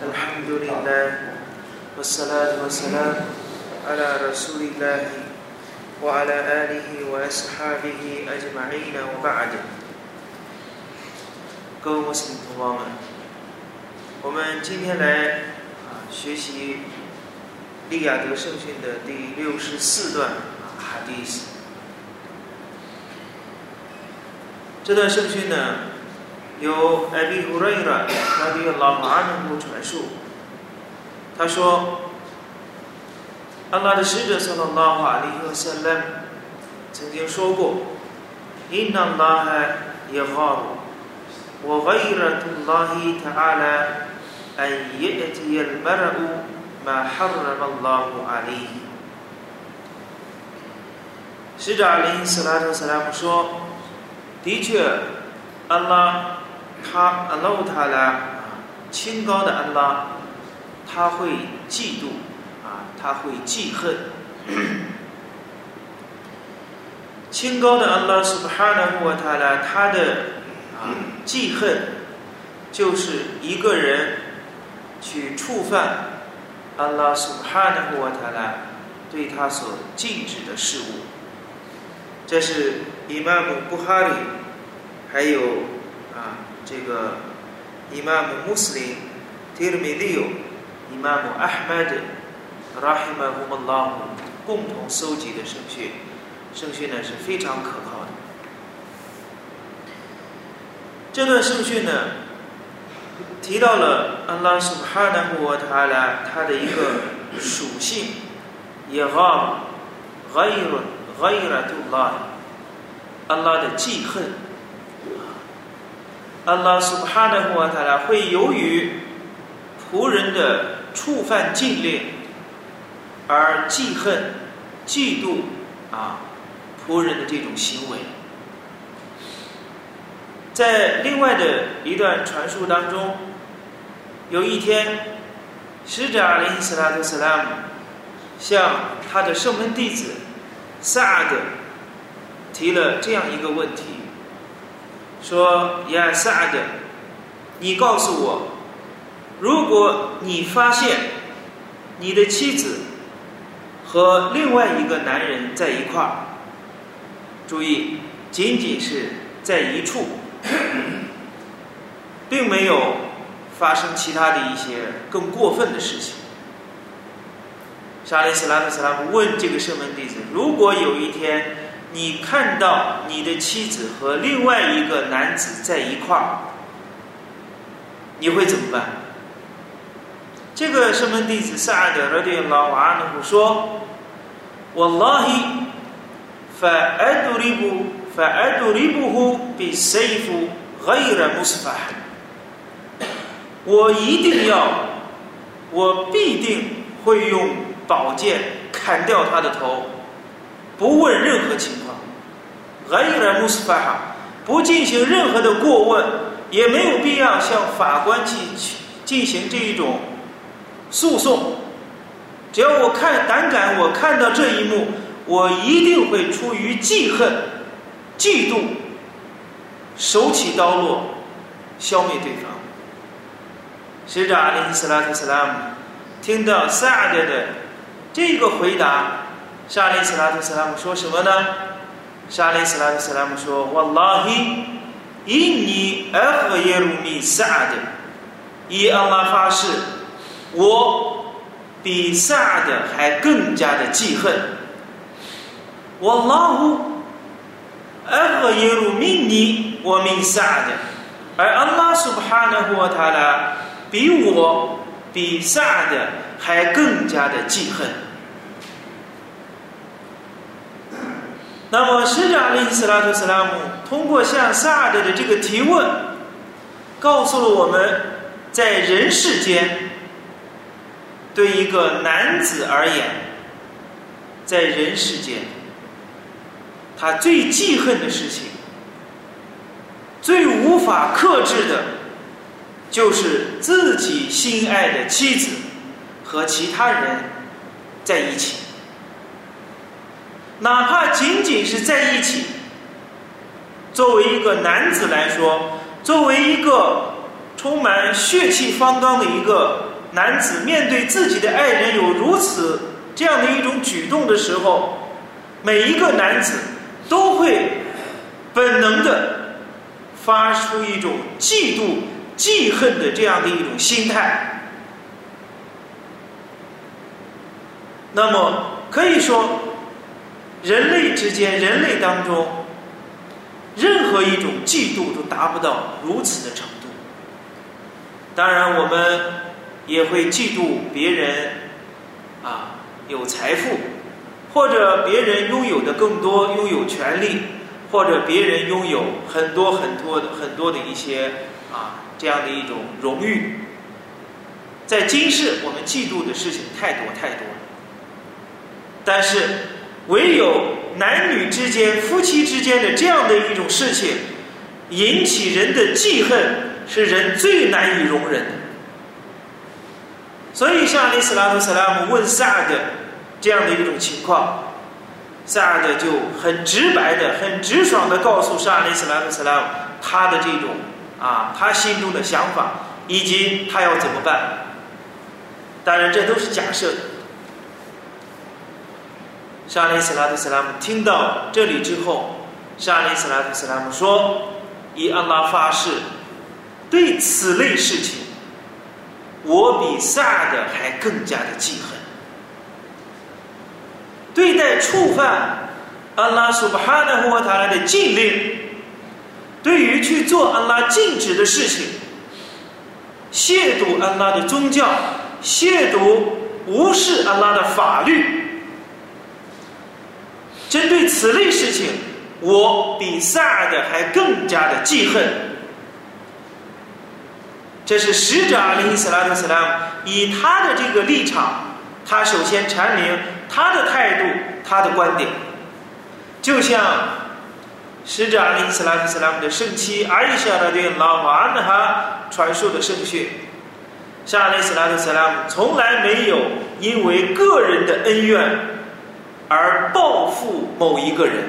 الحمد لله والصلاة والسلام على رسول الله وعلى آله وأصحابه أجمعين وبعد 各位穆斯林同胞们，我们今天来啊学习利雅得圣训的第六十四段啊哈迪斯。这段圣训呢， 由艾比胡瑞拉拉比拉马安努传述。他说，安拉的使者（萨拉拉哈里和塞勒）曾经说过：“Inna Allah yagharu。” وغيرة الله تعالى أن يأتي المرء ما حرم الله عليه 使者阿林斯拉特斯拉姆说：“的确，安拉 ”他安拉塔拉清高的安拉，他会嫉妒啊，他会记恨。清高的安拉苏巴哈纳穆塔拉，他的啊。”记恨就是一个人去触犯安拉苏哈纳布瓦塔拉对他所禁止的事物。这是伊玛目布哈里，还有这个伊玛目穆斯林、提尔米利欧、伊玛目阿哈迈德、拉希玛胡穆拉姆共同搜集的圣训，圣训呢是非常可靠的。这段圣训呢，提到了安拉苏哈纳布瓦塔拉它的一个属性，也哈盖伦盖拉杜拉，安拉的记恨。阿拉苏哈纳布瓦塔拉会由于仆人的触犯禁令而记恨、嫉妒啊仆人的这种行为。在另外的一段传述当中，有一天，使者阿里斯拉特斯拉姆向他的圣门弟子萨德提了这样一个问题，说：“呀，萨德，你告诉我，如果你发现你的妻子和另外一个男人在一块儿，注意，仅仅是在一处。”并没有发生其他的一些更过分的事情。沙利斯拉特斯拉问这个圣门弟子：“如果有一天你看到你的妻子和另外一个男子在一块儿，你会怎么办？”这个圣门弟子萨德拉迪拉瓦努姆说：“Wallahi fa adribu。” فأدربه بالسيف غير مصفح 我一定要，我必定会用宝剑砍掉他的头， ”不问任何情况。غير مصفح 不进行任何的过问，也没有必要向法官去进行这一种诉讼。只要我看胆敢，我看到这一幕，我一定会出于记恨。嫉妒，手起刀落，消灭对方。使者阿里·斯拉特·斯拉姆听到萨德的这个回答， 沙利斯拉特·斯拉姆说什么呢？沙利斯拉特·斯拉姆说：“瓦拉希，因你而和耶鲁米萨德，以阿拉发誓，我比萨德还更加的记恨。瓦拉呼。”而和耶路命你，我命萨的，而安拉苏巴哈纳和他呢，比我比萨的还更加的记恨。那么，使者阿里斯拉特斯拉姆通过向萨德的这个提问，告诉了我们，在人世间，对一个男子而言，在人世间。他最记恨的事情，最无法克制的，就是自己心爱的妻子和其他人在一起，哪怕仅仅是在一起。作为一个男子来说，作为一个充满血气方刚的一个男子，面对自己的爱人有如此这样的一种举动的时候，每一个男子都会本能的发出一种嫉妒、记恨的这样的一种心态。那么可以说，人类之间，人类当中，任何一种嫉妒都达不到如此的程度。当然，我们也会嫉妒别人啊有财富，或者别人拥有的更多，拥有权利，或者别人拥有很多很多的很多的一些啊这样的一种荣誉。在今世，我们嫉妒的事情太多太多了。但是，唯有男女之间、夫妻之间的这样的一种事情，引起人的记恨。是人最难以容忍的，所以像阿斯拉夫·斯拉姆问萨德这样的一种情况，萨德就很直白的、很直爽的告诉沙利斯拉夫·斯拉姆他的这种啊，他心中的想法以及他要怎么办。当然，这都是假设的。沙利斯拉图·斯拉姆听到这里之后，沙利斯拉图·斯拉姆说：“以安拉发誓。”对此类事情，我比萨德还更加的记恨。对待触犯安拉苏巴哈纳和塔拉的禁令，对于去做安拉禁止的事情，亵渎安拉的宗教，亵渎无视安拉的法律，针对此类事情，我比萨的还更加的记恨。这是使者阿里·斯拉特·斯拉姆以他的这个立场，他首先阐明他的态度、他的观点，就像使者阿里·斯拉特·斯拉姆的圣妻阿伊莎的对老法安哈传授的圣训，沙里·斯拉特·斯拉姆从来没有因为个人的恩怨而报复某一个人，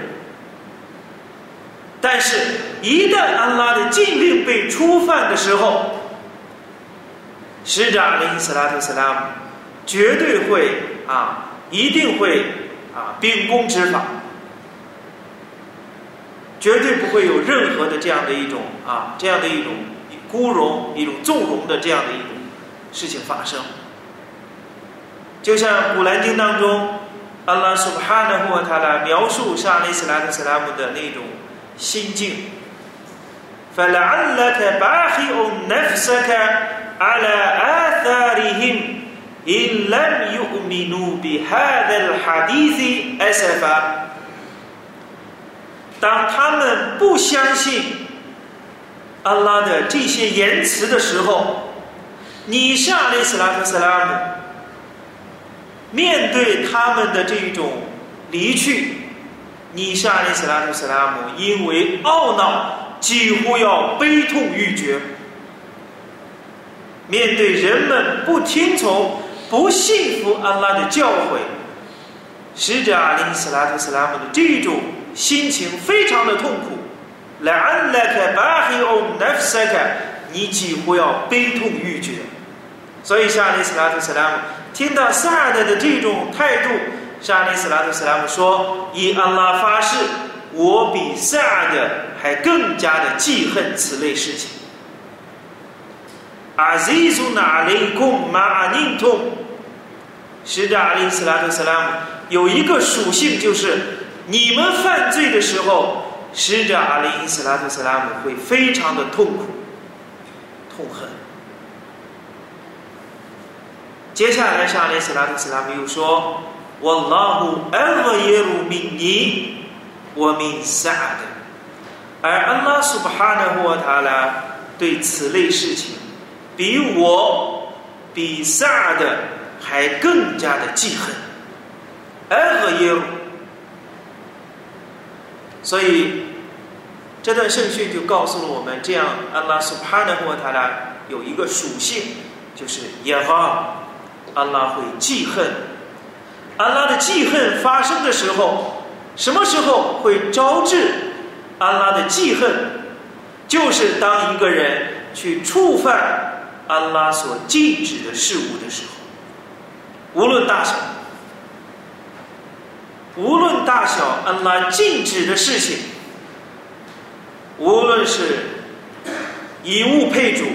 但是，一旦安拉的禁令被触犯的时候，使者阿里·斯拉特·斯拉姆绝对会啊，一定会啊秉公执法，绝对不会有任何的这样的一种啊这样的一种孤荣、一种纵容的这样的一种事情发生。就像《古兰经》当中，阿拉苏巴哈纳或他来描述沙利斯拉特·斯拉姆的那种心境。فلعلك باخع نفسك على آثارهم إن لم يؤمنوا بهذا الحديث أسفا 当他们不相信安拉的这些言辞的时候，你沙利斯拉特斯拉姆 面对他们的这种离去，你沙利斯拉图斯拉姆因为懊恼。几乎要悲痛欲绝。面对人们不听从、不信服安拉的教诲，使者阿里·斯拉图·斯拉姆的这种心情非常的痛苦。来安拉克巴黑欧奈夫塞克，你几乎要悲痛欲绝。所以，沙利斯拉特·斯拉姆听到萨德的这种态度，沙利斯拉特·斯拉姆说：“以安拉发誓。”我比萨德还更加的记恨此类事情。阿兹苏纳雷贡马阿宁通，使者阿里斯拉特斯拉姆有一个属性，就是你们犯罪的时候，使者阿里斯拉特斯拉姆会非常的痛苦、痛恨。接下来，下列斯拉特斯拉姆又说：“我拉胡艾瓦耶鲁米尼。”我命萨的，而安拉苏巴哈纳霍塔拉对此类事情，比我比萨的还更加的记恨，埃和耶鲁。所以这段圣训就告诉了我们，这样安拉苏巴哈纳霍塔拉有一个属性，就是耶哈，安拉会记恨，安拉的记恨发生的时候。什么时候会招致安拉的记恨？就是当一个人去触犯安拉所禁止的事物的时候，无论大小，无论大小，安拉禁止的事情，无论是以物配主、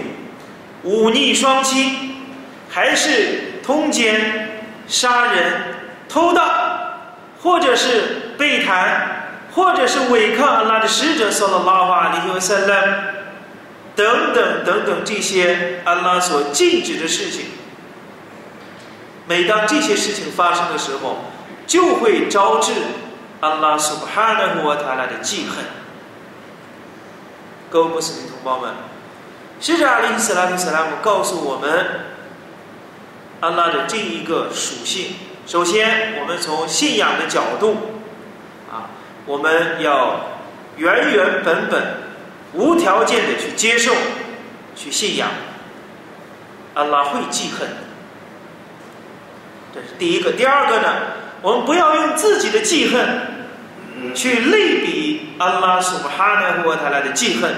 忤逆双亲，还是通奸、杀人、偷盗，或者是背叛。或者是违抗安拉的使者，说了拉话，你就三了，等等等等这些安拉所禁止的事情。每当这些事情发生的时候，就会招致安拉苏哈纳穆塔拉的记恨。各位穆斯林同胞们，使者阿里·斯拉特·斯拉姆告诉我们安拉的这一个属性。首先，我们从信仰的角度。啊我们要原原本本、无条件的去接受、去信仰，安拉会记恨。这是第一个。第二个呢，我们不要用自己的记恨去类比安拉苏哈纳沃塔来的记恨，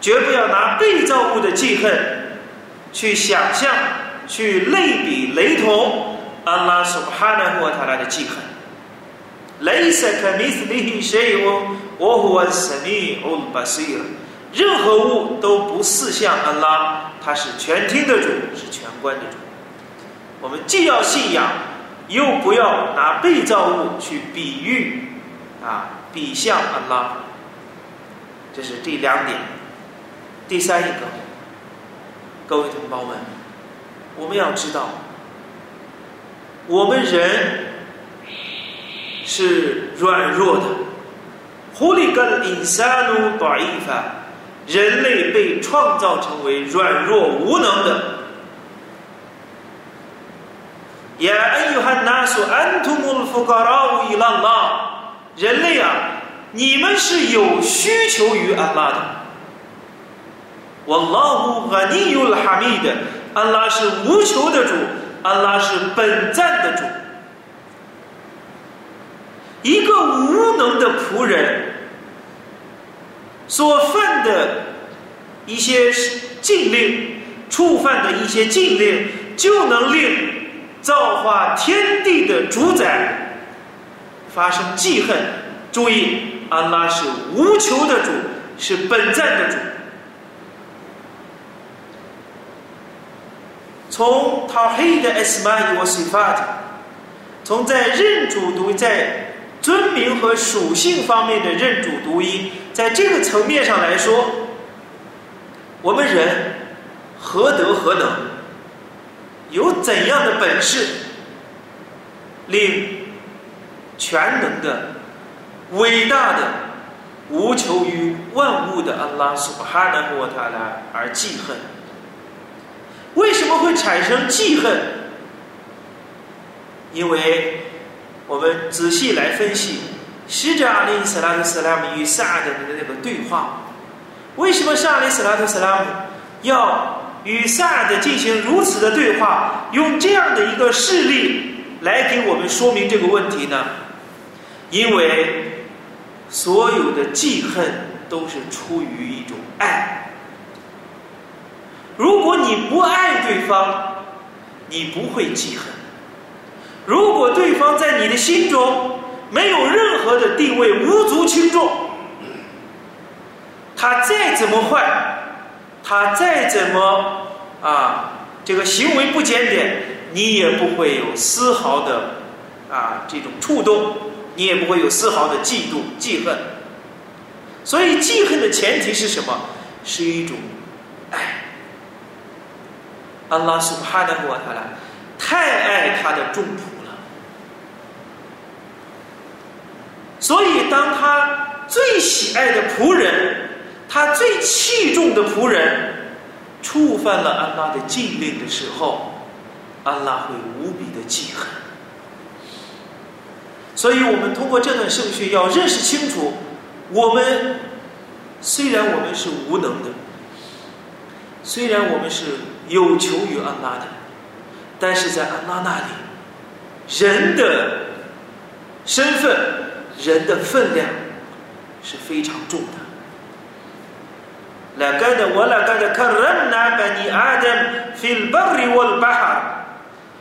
绝不要拿被造物的记恨去想象、去类比、雷同安拉苏哈纳沃塔来的记恨。雷塞克米斯利谁有？我我是你奥巴西尔。任何物都不似像安拉，他是全听的主，是全观的主。我们既要信仰，又不要拿被造物去比喻啊，比像安拉。这是第两点。第三一个，各位同胞们，我们要知道，我们人。是软弱的，狐狸跟伊萨努短一番，人类被创造成为软弱无能的。呀，安有汉纳说安图穆夫卡拉乌伊拉拉，人类啊，你们是有需求于安拉的。我拉乌阿尼尤哈密的，安拉是无求的主，安拉是本赞的主。一个无能的仆人所犯的一些禁令，触犯的一些禁令，就能令造化天地的主宰发生记恨。注意，安拉是无求的主，是本赞的主。从他黑的 s 曼 a 西法的，从在认主读在。尊名和属性方面的认主独一，在这个层面上来说，我们人何德何能，有怎样的本事，令全能的、伟大的、无求于万物的阿拉苏哈纳穆塔拉而记恨？为什么会产生记恨？因为。我们仔细来分析使者阿里斯拉特斯拉姆与萨德的那个对话。为什么萨阿里斯拉特斯拉姆要与萨德进行如此的对话，用这样的一个事例来给我们说明这个问题呢？因为所有的记恨都是出于一种爱。如果你不爱对方，你不会记恨。如果对方在你的心中没有任何的地位，无足轻重，他再怎么坏，他再怎么啊，这个行为不检点，你也不会有丝毫的啊这种触动，你也不会有丝毫的嫉妒、记恨。所以，记恨的前提是什么？是一种爱。安拉苏哈的穆塔拉。太爱他的众仆了，所以当他最喜爱的仆人，他最器重的仆人，触犯了安拉的禁令的时候，安拉会无比的记恨。所以我们通过这段圣训要认识清楚，我们虽然我们是无能的，虽然我们是有求于安拉的。但是在安拉那里，人的身份、人的分量是非常重的。 لقد ولقد كرمنا بني آدم في البر والبحر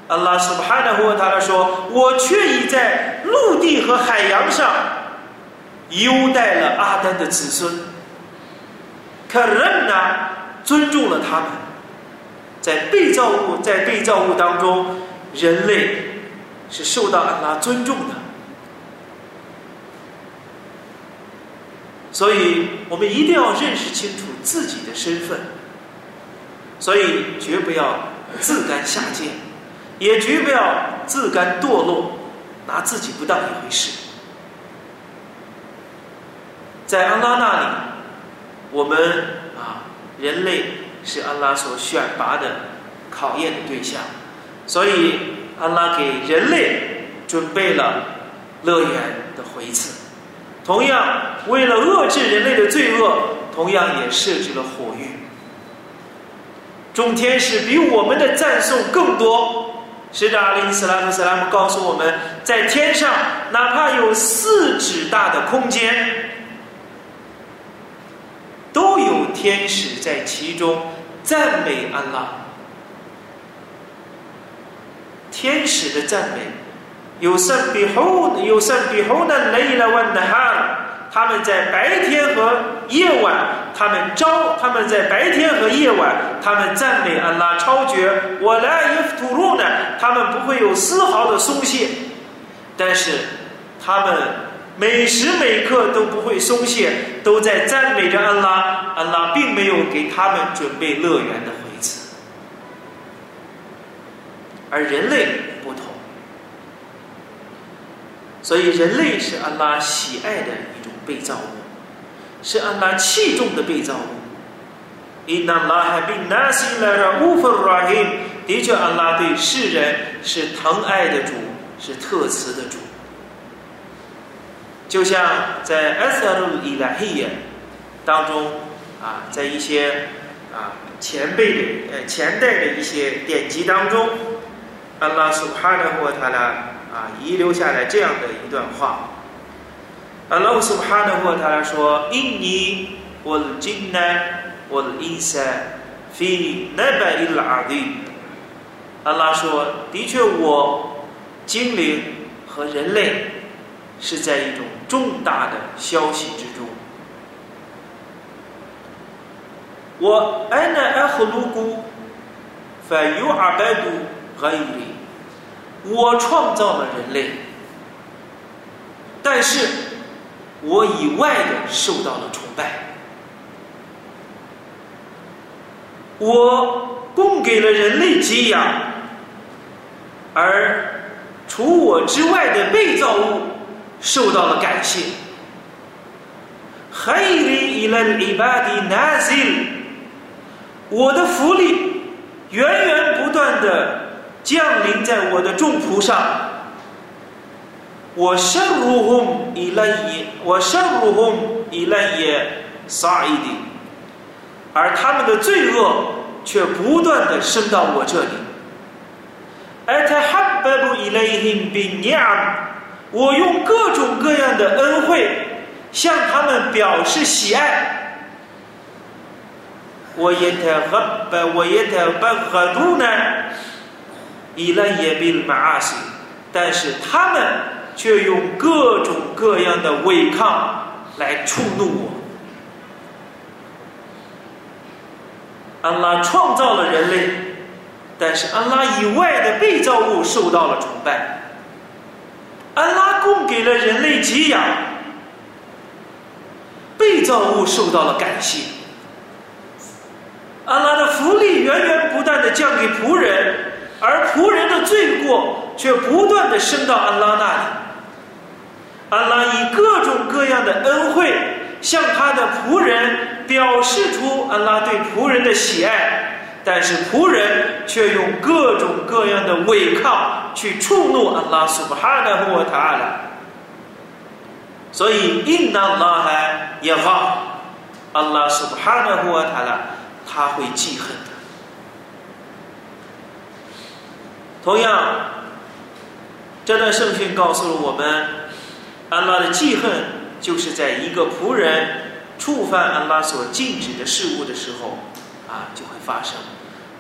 阿拉苏巴哈纳胡他来说，我却已在陆地和海洋上优待了阿丹的子孙。可人呢，尊重了他们， 在被造物在被造物当中，人类是受到安拉尊重的。所以我们一定要认识清楚自己的身份，所以绝不要自甘下贱，也绝不要自甘堕落，拿自己不当一回事。在安拉那里，我们啊，人类是安拉所选拔的考验的对象，所以安拉给人类准备了乐园的回赐。同样，为了遏制人类的罪恶，同样也设置了火狱。众天使比我们的赞颂更多。使者阿里·斯拉姆·斯拉姆告诉我们，在天上，哪怕有四指大的空间，天使在其中赞美安拉。天使的赞美。有圣比后，有圣比后呢？雷了万的哈，他们在白天和夜晚，他们招，他们在白天和夜晚，他们赞美安拉超绝。我来伊夫吐露呢，他们不会有丝毫的松懈，但是他们每时每刻都不会松懈，都在赞美着安拉。安拉并没有给他们准备乐园的回赐，而人类不同。所以，人类是安拉喜爱的一种被造物，是安拉器重的被造物。伊那拉哈比纳西拉拉乌弗拉希，的确，安拉对世人是疼爱的主，是特慈的主。就像在阿萨鲁伊拉希耶当中啊，在一些啊前辈的呃前代的一些典籍当中，安拉苏哈的或他呢。啊，遗留下来这样的一段话。阿拉苏哈的话，他说：“印尼我今南我伊塞非那白伊拉阿迪。”阿拉说：“的确，我精灵和人类是在一种重大的消息之中。我安那阿赫鲁古，凡有阿白杜和伊里。”我创造了人类，但是我以外的受到了崇拜。我供给了人类给养，而除我之外的被造物受到了感谢。海里伊兰里巴的纳西，我的福利源源不断的。降临在我的众仆上，我生如红以来也，我生如红以来也撒一点，而他们的罪恶却不断的升到我这里。而他哈巴布以来因比娘，我用各种各样的恩惠向他们表示喜爱。我也他哈巴，我也他巴哈杜呢？以来也比马阿西，但是他们却用各种各样的违抗来触怒我。安拉创造了人类，但是安拉以外的被造物受到了崇拜。安拉供给了人类给养，被造物受到了感谢。安拉的福利源源不断的降给仆人。而仆人的罪过却不断的升到安拉那里，安拉以各种各样的恩惠向他的仆人表示出安拉对仆人的喜爱，但是仆人却用各种各样的违抗去触怒安拉苏巴哈纳胡塔拉，所以应当拉还也好，安拉苏巴哈纳胡塔拉他会记恨。同样，这段圣训告诉了我们，安拉的记恨就是在一个仆人触犯安拉所禁止的事物的时候，啊，就会发生。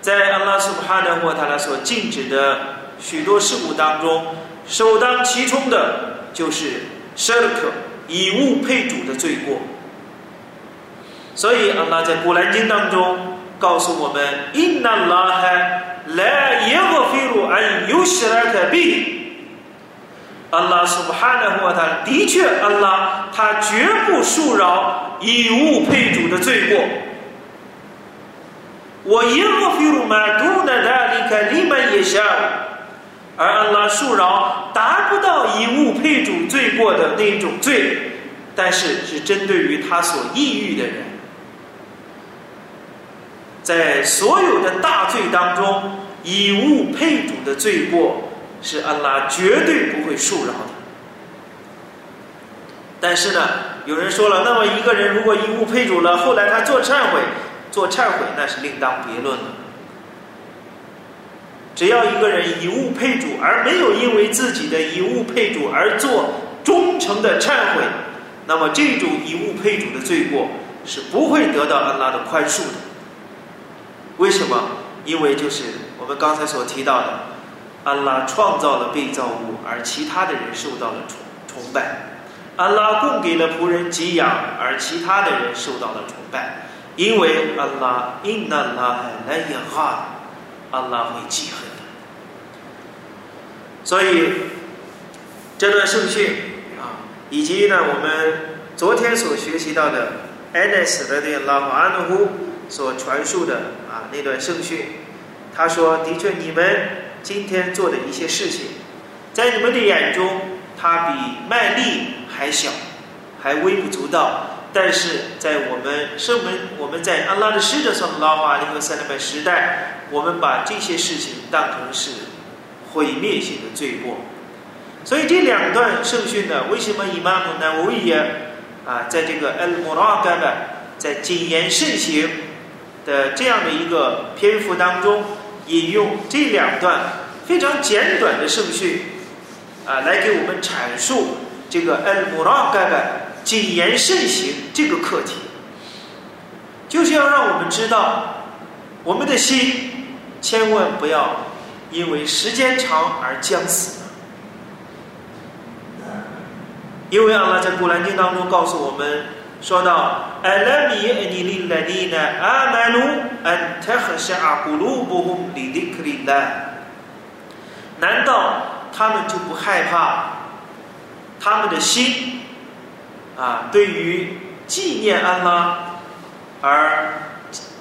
在安拉苏哈的或他拉所禁止的许多事物当中，首当其冲的就是 shirk 以物配主的罪过。所以安拉在古兰经当中告诉我们：“Inna Allah la yaghfiru an yushraka bih。”安拉苏哈的或他的确，安拉他绝不恕饶以物配主的罪过。我耶和华马杜那达里克利曼也下，而安拉恕饶达不到以物配主罪过的那种罪，但是是针对于他所抑郁的人，在所有的大罪当中，以物配主的罪过是安拉绝对不会恕饶的。但是呢，有人说了，那么一个人如果以物配主了，后来他做忏悔。做忏悔那是另当别论了。只要一个人以物配主，而没有因为自己的以物配主而做忠诚的忏悔，那么这种以物配主的罪过是不会得到安拉的宽恕的。为什么？因为就是我们刚才所提到的，安拉创造了被造物，而其他的人受到了崇崇拜；安拉供给了仆人给养，而其他的人受到了崇拜。因为阿拉因那拉来也哈，阿拉会记恨的。所以这段圣训啊，以及呢我们昨天所学习到的安奈斯的那拉马安呼所传述的啊那段圣训，他说：的确，你们今天做的一些事情，在你们的眼中，它比麦粒还小，还微不足道。但是在我们圣门，我们在安拉的使者上拉瓦利和塞勒曼时代，我们把这些事情当成是毁灭性的罪过。所以这两段圣训呢，为什么伊玛目呢？我也啊，在这个 al m u r a q a b 在谨言慎行的这样的一个篇幅当中，引用这两段非常简短的圣训啊，来给我们阐述这个 al m u r a q a b 谨言慎行这个课题，就是要让我们知道，我们的心千万不要因为时间长而将死。因为阿拉在古兰经当中告诉我们，说到“阿拉米尼利拉尼呢阿曼努安特赫沙阿古鲁布洪里迪克里拉”，难道他们就不害怕他们的心？啊，对于纪念安拉而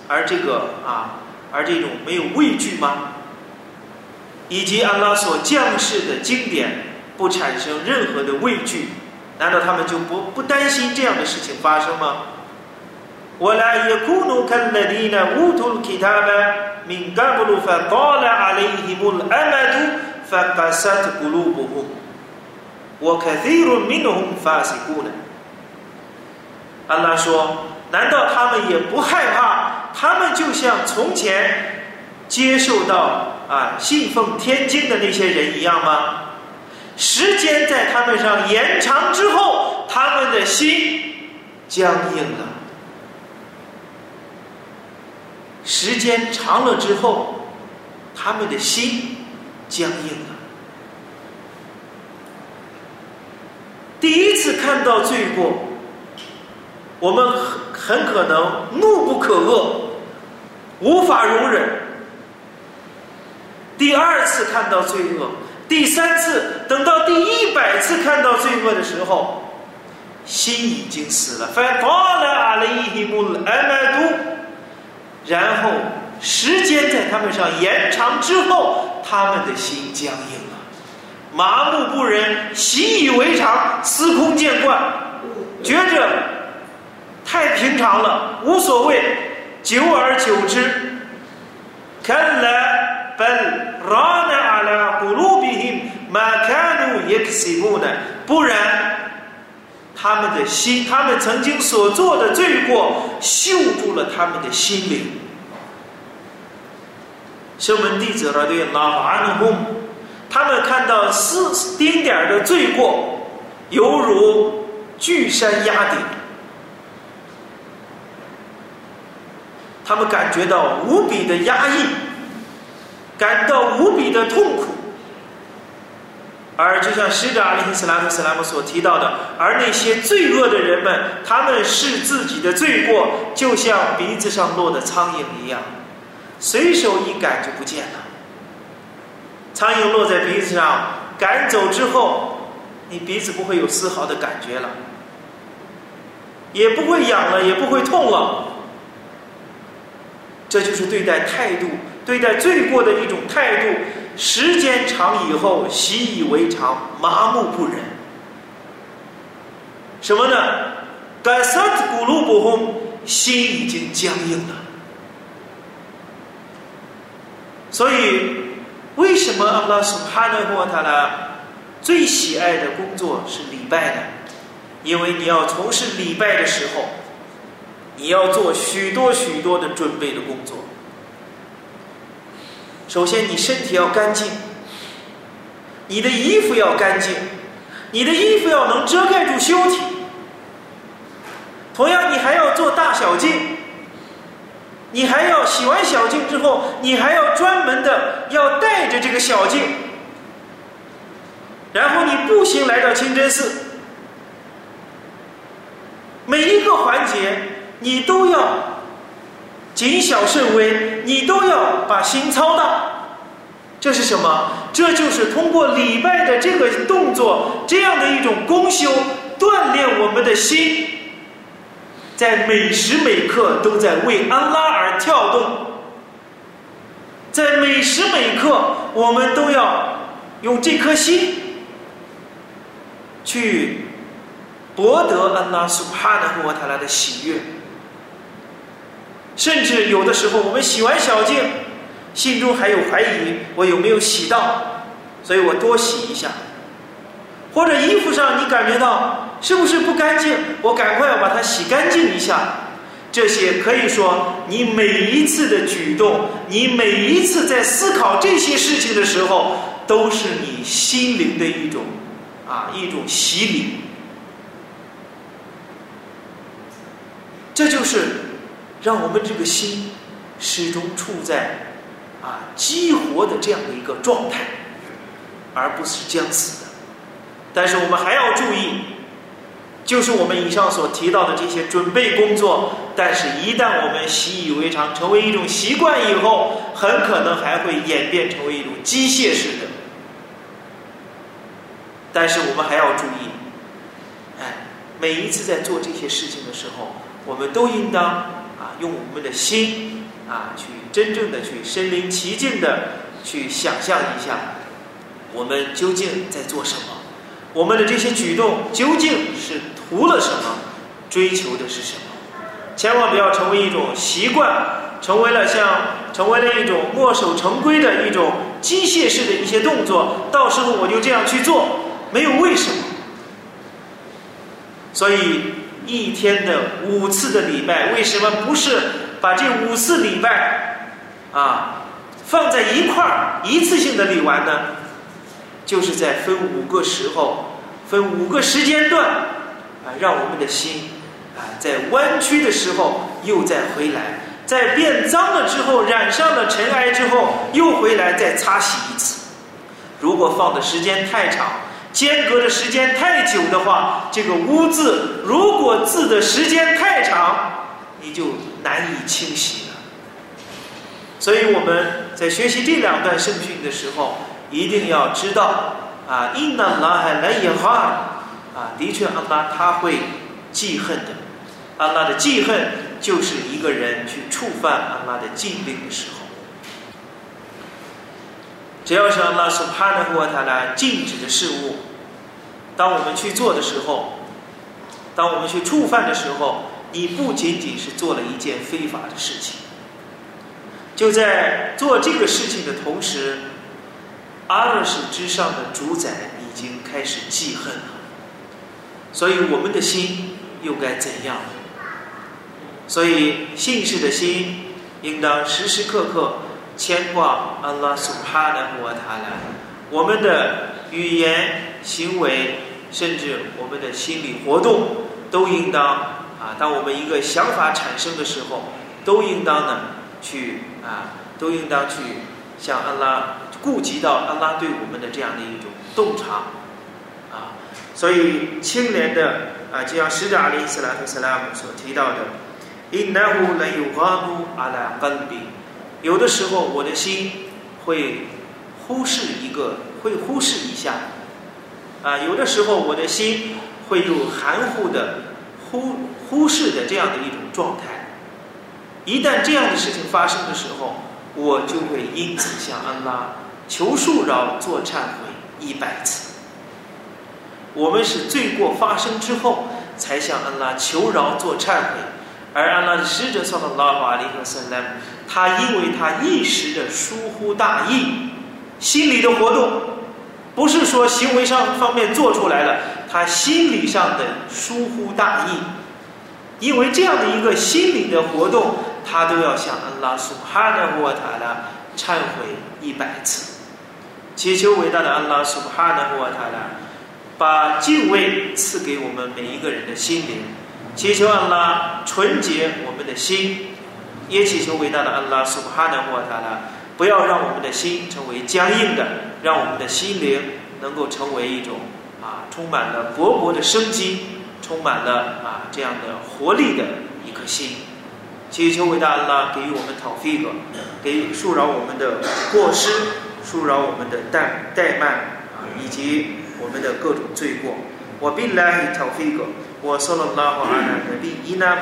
而这个啊，而这种没有畏惧吗？以及安拉所降世的经典不产生任何的畏惧，难道他们就不不担心这样的事情发生吗？我来也苦努看那里呢，乌图其他们敏安拉说：“难道他们也不害怕？他们就像从前接受到啊信奉天经的那些人一样吗？时间在他们上延长之后，他们的心僵硬了。时间长了之后，他们的心僵硬了。第一次看到罪过。”我们很很可能怒不可遏，无法容忍。第二次看到罪恶，第三次，等到第一百次看到罪恶的时候，心已经死了。反发了阿里伊木艾麦都，然后时间在他们上延长之后，他们的心僵硬了，麻木不仁，习以为常，司空见惯，觉着。太平常了，无所谓。久而久之，看来本拉那阿拉古鲁比 hin 马卡努耶克西木呢？不然，他们的心，他们曾经所做的罪过，锈住了他们的心灵。圣门弟子呢，对拉法努姆，他们看到丝丁点儿的罪过，犹如巨山压顶。他们感觉到无比的压抑，感到无比的痛苦。而就像使者阿里·斯拉姆·斯拉姆所提到的，而那些罪恶的人们，他们视自己的罪过，就像鼻子上落的苍蝇一样，随手一赶就不见了。苍蝇落在鼻子上，赶走之后，你鼻子不会有丝毫的感觉了，也不会痒了，也不会痛了。这就是对待态度，对待罪过的一种态度。时间长以后，习以为常，麻木不仁。什么呢？干萨子古鲁不轰，心已经僵硬了。所以，为什么阿拉苏哈纳霍塔拉最喜爱的工作是礼拜呢？因为你要从事礼拜的时候，你要做许多许多的准备的工作。首先，你身体要干净，你的衣服要干净，你的衣服要能遮盖住羞体。同样，你还要做大小净，你还要洗完小净之后，你还要专门的要带着这个小净，然后你步行来到清真寺，每一个环节你都要。谨小慎微，你都要把心操大。这是什么？这就是通过礼拜的这个动作，这样的一种功修，锻炼我们的心，在每时每刻都在为安拉而跳动。在每时每刻，我们都要用这颗心去博得安拉苏哈的和他拉的喜悦。甚至有的时候，我们洗完小净，心中还有怀疑，我有没有洗到？所以我多洗一下。或者衣服上你感觉到是不是不干净？我赶快要把它洗干净一下。这些可以说，你每一次的举动，你每一次在思考这些事情的时候，都是你心灵的一种啊一种洗礼。这就是。让我们这个心始终处在啊激活的这样的一个状态，而不是将死的。但是我们还要注意，就是我们以上所提到的这些准备工作，但是一旦我们习以为常，成为一种习惯以后，很可能还会演变成为一种机械式的。但是我们还要注意，哎，每一次在做这些事情的时候，我们都应当。用我们的心啊，去真正的去身临其境的去想象一下，我们究竟在做什么？我们的这些举动究竟是图了什么？追求的是什么？千万不要成为一种习惯，成为了像成为了一种墨守成规的一种机械式的一些动作。到时候我就这样去做，没有为什么。所以。一天的五次的礼拜，为什么不是把这五次礼拜啊放在一块儿一次性的礼完呢？就是在分五个时候，分五个时间段啊，让我们的心啊在弯曲的时候又再回来，在变脏了之后染上了尘埃之后又回来再擦洗一次。如果放的时间太长。间隔的时间太久的话，这个污渍如果渍的时间太长，你就难以清洗了。所以我们在学习这两段圣训的时候，一定要知道啊，因那拉海来也哈啊，的确阿拉他会记恨的。阿拉的记恨就是一个人去触犯阿拉的禁令的时候。只要是阿拉所帕的或他来禁止的事物。当我们去做的时候，当我们去触犯的时候，你不仅仅是做了一件非法的事情，就在做这个事情的同时，阿拉士之上的主宰已经开始记恨了。所以我们的心又该怎样？所以信士的心应当时时刻刻牵挂阿拉苏哈的摩塔拉，我们的语言行为。甚至我们的心理活动都应当啊，当我们一个想法产生的时候，都应当呢去啊，都应当去向安拉顾及到安拉对我们的这样的一种洞察啊。所以清廉的啊，就像使者阿里斯兰和斯拉姆所提到的，innahu la yughanu ala qalbi，有的时候我的心会忽视一个，会忽视一下。啊，有的时候我的心会有含糊的、忽忽视的这样的一种状态。一旦这样的事情发生的时候，我就会因此向安拉求恕饶、做忏悔一百次。我们是罪过发生之后才向安拉求饶、做忏悔，而安拉的使者（萨拉瓦里和萨拉姆）他因为他一时的疏忽大意，心理的活动。不是说行为上方面做出来了，他心理上的疏忽大意，因为这样的一个心理的活动，他都要向安拉苏哈纳沃塔拉忏悔一百次，祈求伟大的安拉苏哈纳沃塔拉把敬畏赐给我们每一个人的心灵，祈求安拉纯洁我们的心，也祈求伟大的安拉苏哈纳沃塔拉。不要让我们的心成为僵硬的，让我们的心灵能够成为一种啊，充满了勃勃的生机，充满了啊这样的活力的一颗心。祈求伟大安拉给予我们讨菲格，给予恕饶我们的过失，恕饶我们的怠怠慢啊，以及我们的各种罪过。我必来讨菲格。我说了拉话阿难的，伊那